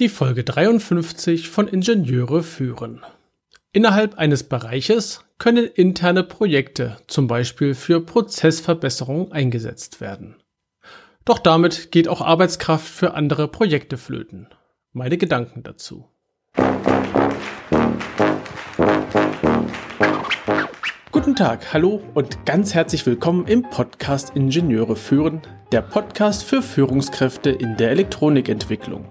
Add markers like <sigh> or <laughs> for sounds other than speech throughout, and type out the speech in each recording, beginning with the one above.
Die Folge 53 von Ingenieure führen. Innerhalb eines Bereiches können interne Projekte zum Beispiel für Prozessverbesserung eingesetzt werden. Doch damit geht auch Arbeitskraft für andere Projekte flöten. Meine Gedanken dazu. Guten Tag, hallo und ganz herzlich willkommen im Podcast Ingenieure führen, der Podcast für Führungskräfte in der Elektronikentwicklung.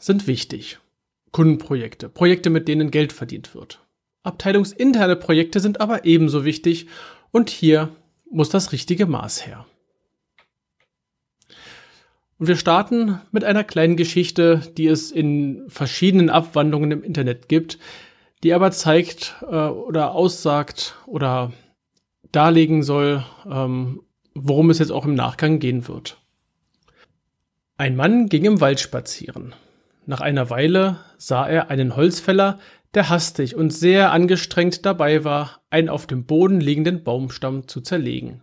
sind wichtig. Kundenprojekte, Projekte, mit denen Geld verdient wird. Abteilungsinterne Projekte sind aber ebenso wichtig und hier muss das richtige Maß her. Und wir starten mit einer kleinen Geschichte, die es in verschiedenen Abwandlungen im Internet gibt, die aber zeigt äh, oder aussagt oder darlegen soll, ähm, worum es jetzt auch im Nachgang gehen wird. Ein Mann ging im Wald spazieren. Nach einer Weile sah er einen Holzfäller, der hastig und sehr angestrengt dabei war, einen auf dem Boden liegenden Baumstamm zu zerlegen.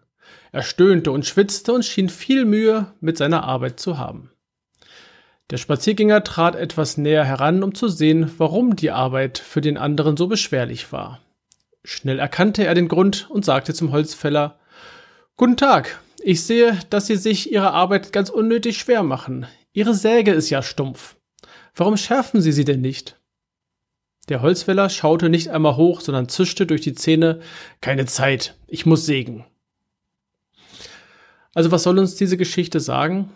Er stöhnte und schwitzte und schien viel Mühe mit seiner Arbeit zu haben. Der Spaziergänger trat etwas näher heran, um zu sehen, warum die Arbeit für den anderen so beschwerlich war. Schnell erkannte er den Grund und sagte zum Holzfäller Guten Tag, ich sehe, dass Sie sich Ihre Arbeit ganz unnötig schwer machen. Ihre Säge ist ja stumpf. Warum schärfen Sie sie denn nicht? Der Holzfäller schaute nicht einmal hoch, sondern zischte durch die Zähne Keine Zeit, ich muss sägen. Also was soll uns diese Geschichte sagen?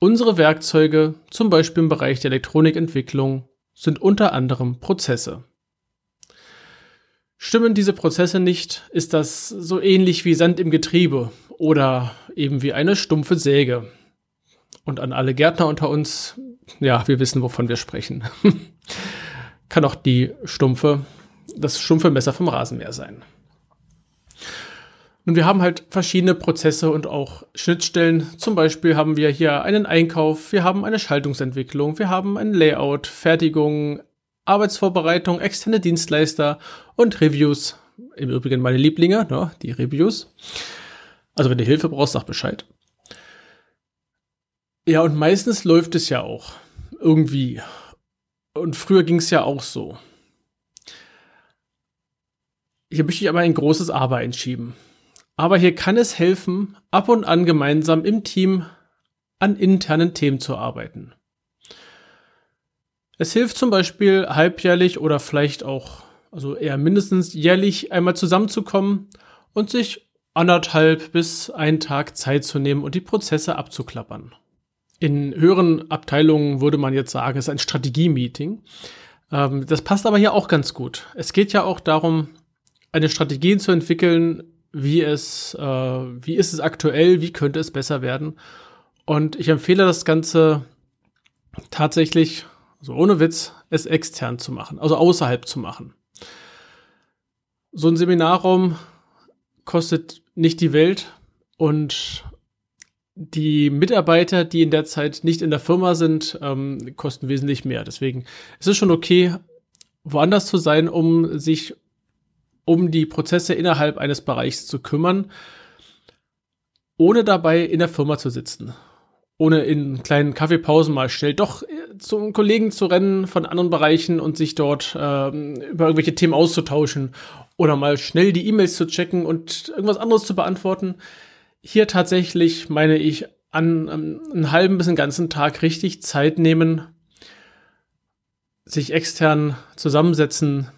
Unsere Werkzeuge, zum Beispiel im Bereich der Elektronikentwicklung, sind unter anderem Prozesse. Stimmen diese Prozesse nicht, ist das so ähnlich wie Sand im Getriebe oder eben wie eine stumpfe Säge. Und an alle Gärtner unter uns, ja, wir wissen, wovon wir sprechen. <laughs> Kann auch die stumpfe, das stumpfe Messer vom Rasenmäher sein. Und wir haben halt verschiedene Prozesse und auch Schnittstellen. Zum Beispiel haben wir hier einen Einkauf, wir haben eine Schaltungsentwicklung, wir haben ein Layout, Fertigung, Arbeitsvorbereitung, externe Dienstleister und Reviews. Im Übrigen meine Lieblinge, ne, die Reviews. Also wenn du Hilfe brauchst, sag Bescheid. Ja, und meistens läuft es ja auch. Irgendwie. Und früher ging es ja auch so. Hier möchte ich aber ein großes Aber einschieben. Aber hier kann es helfen, ab und an gemeinsam im Team an internen Themen zu arbeiten. Es hilft zum Beispiel halbjährlich oder vielleicht auch, also eher mindestens jährlich einmal zusammenzukommen und sich anderthalb bis einen Tag Zeit zu nehmen und die Prozesse abzuklappern. In höheren Abteilungen würde man jetzt sagen, es ist ein Strategie-Meeting. Ähm, das passt aber hier auch ganz gut. Es geht ja auch darum, eine Strategie zu entwickeln, wie es, äh, wie ist es aktuell, wie könnte es besser werden. Und ich empfehle das Ganze tatsächlich also ohne Witz, es extern zu machen, also außerhalb zu machen. So ein Seminarraum kostet nicht die Welt und die Mitarbeiter, die in der Zeit nicht in der Firma sind, ähm, kosten wesentlich mehr. Deswegen ist es schon okay, woanders zu sein, um sich um die Prozesse innerhalb eines Bereichs zu kümmern, ohne dabei in der Firma zu sitzen ohne in kleinen Kaffeepausen mal schnell doch äh, zum Kollegen zu rennen von anderen Bereichen und sich dort ähm, über irgendwelche Themen auszutauschen oder mal schnell die E-Mails zu checken und irgendwas anderes zu beantworten. Hier tatsächlich meine ich an um, einen halben bis einen ganzen Tag richtig Zeit nehmen, sich extern zusammensetzen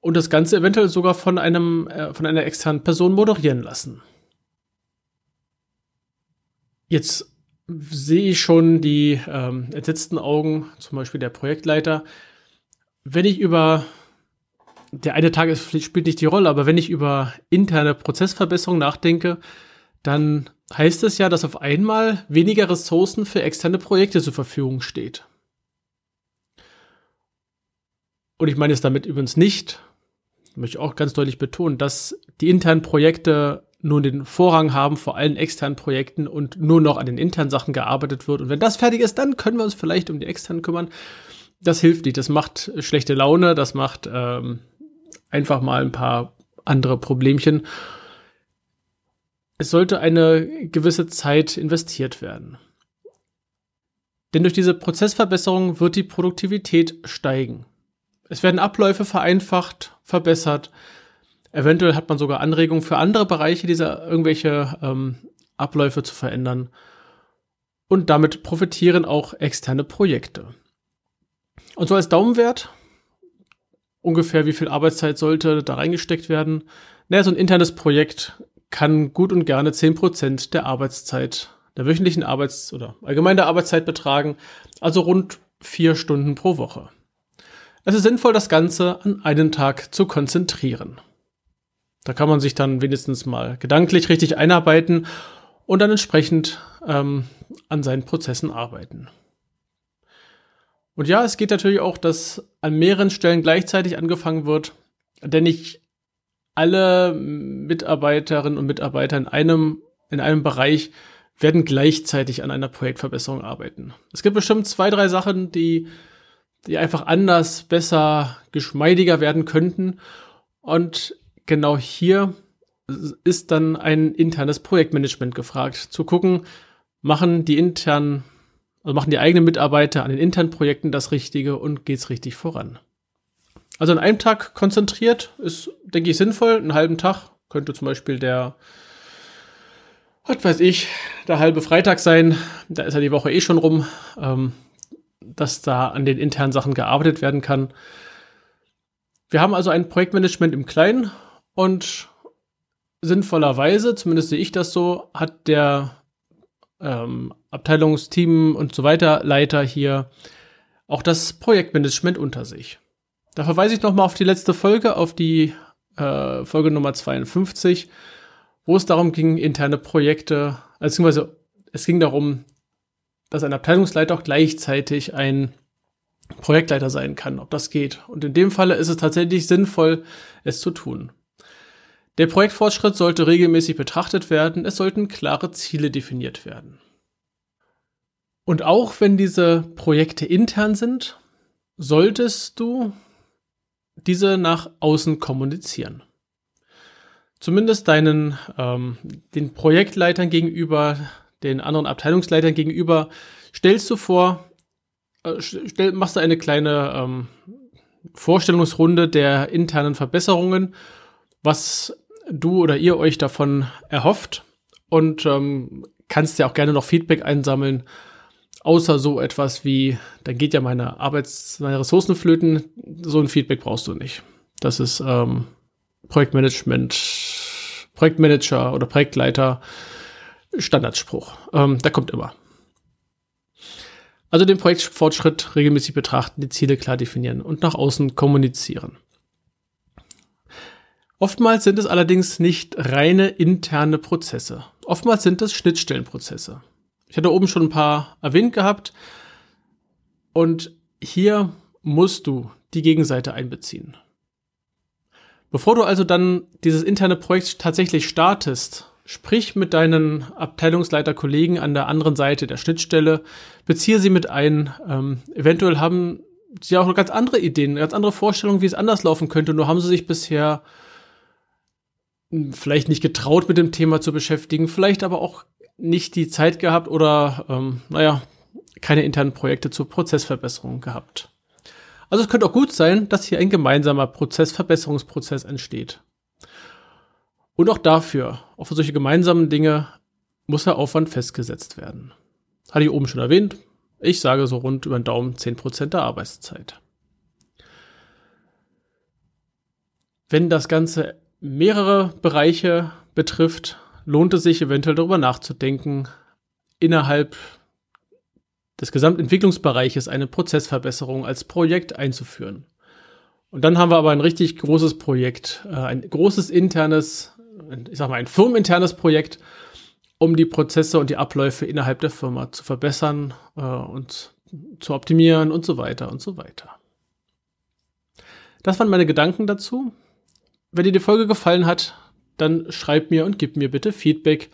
und das Ganze eventuell sogar von einem äh, von einer externen Person moderieren lassen. Jetzt sehe ich schon die ähm, entsetzten Augen, zum Beispiel der Projektleiter. Wenn ich über, der eine Tag ist, spielt nicht die Rolle, aber wenn ich über interne Prozessverbesserung nachdenke, dann heißt es ja, dass auf einmal weniger Ressourcen für externe Projekte zur Verfügung steht. Und ich meine es damit übrigens nicht, möchte ich auch ganz deutlich betonen, dass die internen Projekte nun den Vorrang haben vor allen externen Projekten und nur noch an den internen Sachen gearbeitet wird. Und wenn das fertig ist, dann können wir uns vielleicht um die externen kümmern. Das hilft nicht. Das macht schlechte Laune. Das macht ähm, einfach mal ein paar andere Problemchen. Es sollte eine gewisse Zeit investiert werden. Denn durch diese Prozessverbesserung wird die Produktivität steigen. Es werden Abläufe vereinfacht, verbessert. Eventuell hat man sogar Anregungen für andere Bereiche, dieser irgendwelche ähm, Abläufe zu verändern. Und damit profitieren auch externe Projekte. Und so als Daumenwert, ungefähr wie viel Arbeitszeit sollte da reingesteckt werden? Naja, so ein internes Projekt kann gut und gerne 10% der Arbeitszeit, der wöchentlichen Arbeits- oder allgemein der Arbeitszeit betragen, also rund vier Stunden pro Woche. Es ist sinnvoll, das Ganze an einen Tag zu konzentrieren. Da kann man sich dann wenigstens mal gedanklich richtig einarbeiten und dann entsprechend ähm, an seinen Prozessen arbeiten. Und ja, es geht natürlich auch, dass an mehreren Stellen gleichzeitig angefangen wird, denn nicht alle Mitarbeiterinnen und Mitarbeiter in einem, in einem Bereich werden gleichzeitig an einer Projektverbesserung arbeiten. Es gibt bestimmt zwei, drei Sachen, die, die einfach anders, besser, geschmeidiger werden könnten. Und genau hier ist dann ein internes Projektmanagement gefragt, zu gucken, machen die internen, also machen die eigenen Mitarbeiter an den internen Projekten das Richtige und geht's richtig voran. Also an einem Tag konzentriert ist, denke ich, sinnvoll. Einen halben Tag könnte zum Beispiel der, was weiß ich, der halbe Freitag sein. Da ist ja die Woche eh schon rum, ähm, dass da an den internen Sachen gearbeitet werden kann. Wir haben also ein Projektmanagement im Kleinen und sinnvollerweise, zumindest sehe ich das so, hat der ähm, Abteilungsteam und so weiter Leiter hier auch das Projektmanagement unter sich. Da verweise ich nochmal auf die letzte Folge, auf die äh, Folge Nummer 52, wo es darum ging, interne Projekte, beziehungsweise es ging darum, dass ein Abteilungsleiter auch gleichzeitig ein Projektleiter sein kann, ob das geht. Und in dem Falle ist es tatsächlich sinnvoll, es zu tun. Der Projektfortschritt sollte regelmäßig betrachtet werden, es sollten klare Ziele definiert werden. Und auch wenn diese Projekte intern sind, solltest du diese nach außen kommunizieren. Zumindest deinen, ähm, den Projektleitern gegenüber, den anderen Abteilungsleitern gegenüber, stellst du vor, äh, stell, machst du eine kleine ähm, Vorstellungsrunde der internen Verbesserungen, was du oder ihr euch davon erhofft und ähm, kannst ja auch gerne noch Feedback einsammeln, außer so etwas wie, dann geht ja meine Arbeits-, meine Ressourcen flöten, so ein Feedback brauchst du nicht. Das ist ähm, Projektmanagement, Projektmanager oder Projektleiter Standardspruch. Ähm, der kommt immer. Also den Projektfortschritt regelmäßig betrachten, die Ziele klar definieren und nach außen kommunizieren. Oftmals sind es allerdings nicht reine interne Prozesse. Oftmals sind es Schnittstellenprozesse. Ich hatte oben schon ein paar erwähnt gehabt. Und hier musst du die Gegenseite einbeziehen. Bevor du also dann dieses interne Projekt tatsächlich startest, sprich mit deinen Abteilungsleiterkollegen an der anderen Seite der Schnittstelle, beziehe sie mit ein. Ähm, eventuell haben sie auch noch ganz andere Ideen, ganz andere Vorstellungen, wie es anders laufen könnte, nur haben sie sich bisher vielleicht nicht getraut, mit dem Thema zu beschäftigen, vielleicht aber auch nicht die Zeit gehabt oder, ähm, naja, keine internen Projekte zur Prozessverbesserung gehabt. Also es könnte auch gut sein, dass hier ein gemeinsamer Prozessverbesserungsprozess entsteht. Und auch dafür, auch für solche gemeinsamen Dinge, muss der Aufwand festgesetzt werden. Hatte ich oben schon erwähnt. Ich sage so rund über den Daumen 10% der Arbeitszeit. Wenn das Ganze mehrere Bereiche betrifft, lohnt es sich eventuell darüber nachzudenken, innerhalb des Gesamtentwicklungsbereiches eine Prozessverbesserung als Projekt einzuführen. Und dann haben wir aber ein richtig großes Projekt, äh, ein großes internes, ich sag mal ein firmeninternes Projekt, um die Prozesse und die Abläufe innerhalb der Firma zu verbessern äh, und zu optimieren und so weiter und so weiter. Das waren meine Gedanken dazu. Wenn dir die Folge gefallen hat, dann schreib mir und gib mir bitte Feedback.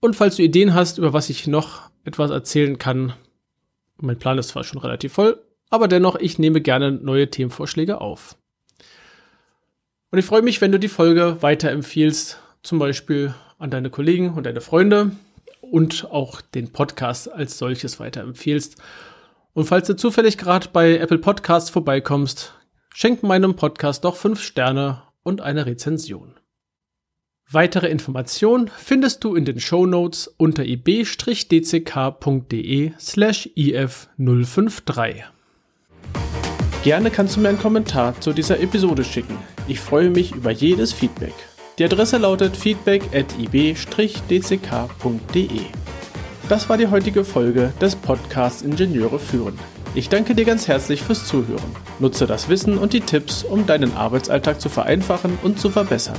Und falls du Ideen hast, über was ich noch etwas erzählen kann, mein Plan ist zwar schon relativ voll, aber dennoch, ich nehme gerne neue Themenvorschläge auf. Und ich freue mich, wenn du die Folge weiterempfiehlst, zum Beispiel an deine Kollegen und deine Freunde und auch den Podcast als solches weiterempfiehlst. Und falls du zufällig gerade bei Apple Podcasts vorbeikommst, schenk meinem Podcast doch fünf Sterne und eine Rezension. Weitere Informationen findest du in den Show Notes unter ib-dck.de slash if053. Gerne kannst du mir einen Kommentar zu dieser Episode schicken. Ich freue mich über jedes Feedback. Die Adresse lautet feedback at ib-dck.de. Das war die heutige Folge des Podcasts Ingenieure führen. Ich danke dir ganz herzlich fürs Zuhören. Nutze das Wissen und die Tipps, um deinen Arbeitsalltag zu vereinfachen und zu verbessern.